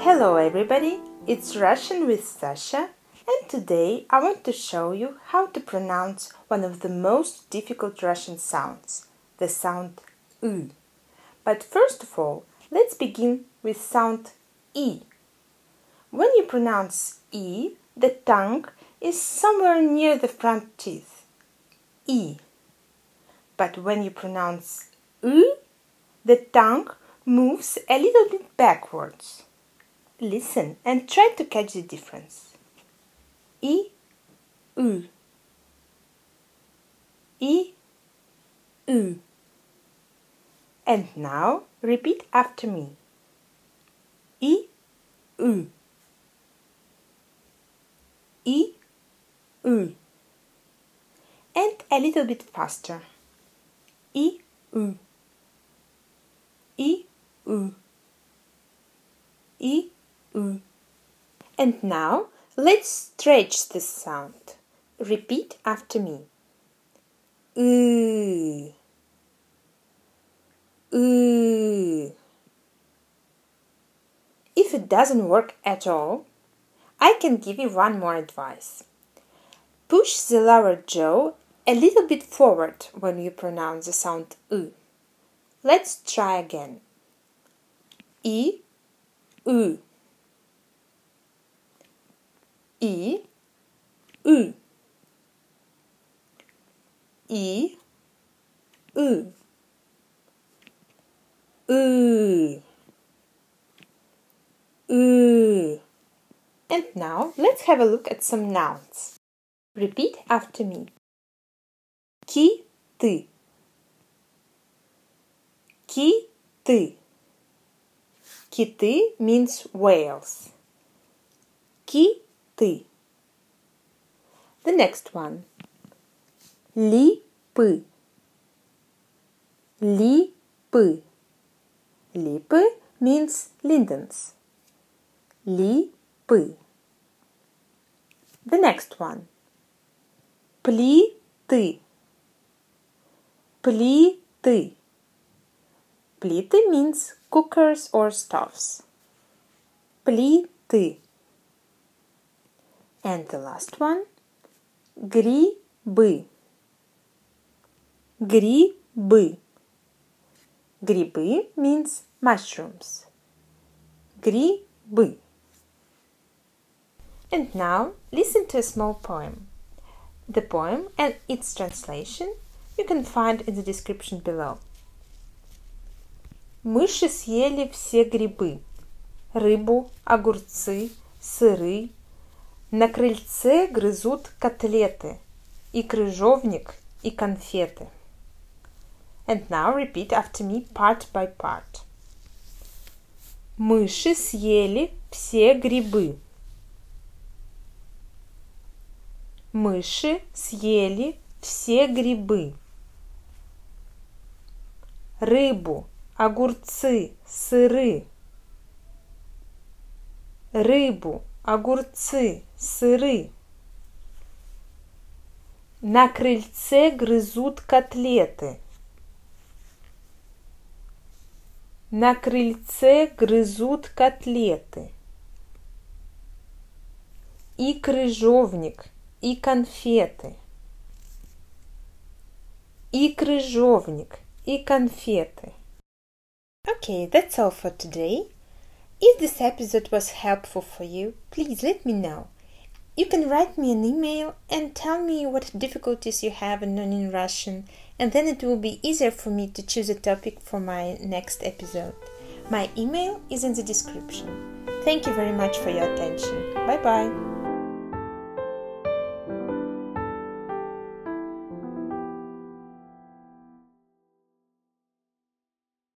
Hello everybody, it's Russian with Sasha and today I want to show you how to pronounce one of the most difficult Russian sounds, the sound U. But first of all, let's begin with sound E. When you pronounce E, the tongue is somewhere near the front teeth. E. But when you pronounce U, the tongue moves a little bit backwards. Listen and try to catch the difference. I, U. I, U. And now repeat after me. I, U. I, U. And a little bit faster. I, U. I, U. I, U. And now let's stretch this sound. Repeat after me. U. U. If it doesn't work at all, I can give you one more advice. Push the lower jaw a little bit forward when you pronounce the sound U. Let's try again. I, U I, U. I, U. U. U. And now let's have a look at some nouns. Repeat after me. Киты. Киты. Киты means whales. Киты ты. The next one. Липы. Липы. Липы means lindens. Липы. The next one. Плиты. Плиты. Плиты means cookers or stoves. Плиты. And the last one грибы. Грибы. Грибы means mushrooms. Грибы. And now listen to a small poem. The poem and its translation you can find in the description below. Мыши съели все грибы. Рыбу, огурцы, сыры, на крыльце грызут котлеты, и крыжовник, и конфеты. And now repeat after me part by part. Мыши съели все грибы. Мыши съели все грибы. Рыбу, огурцы, сыры. Рыбу, огурцы, сыры. На крыльце грызут котлеты. На крыльце грызут котлеты. И крыжовник, и конфеты. И крыжовник, и конфеты. Okay, that's all for today. If this episode was helpful for you, please let me know. You can write me an email and tell me what difficulties you have in learning Russian, and then it will be easier for me to choose a topic for my next episode. My email is in the description. Thank you very much for your attention. Bye bye.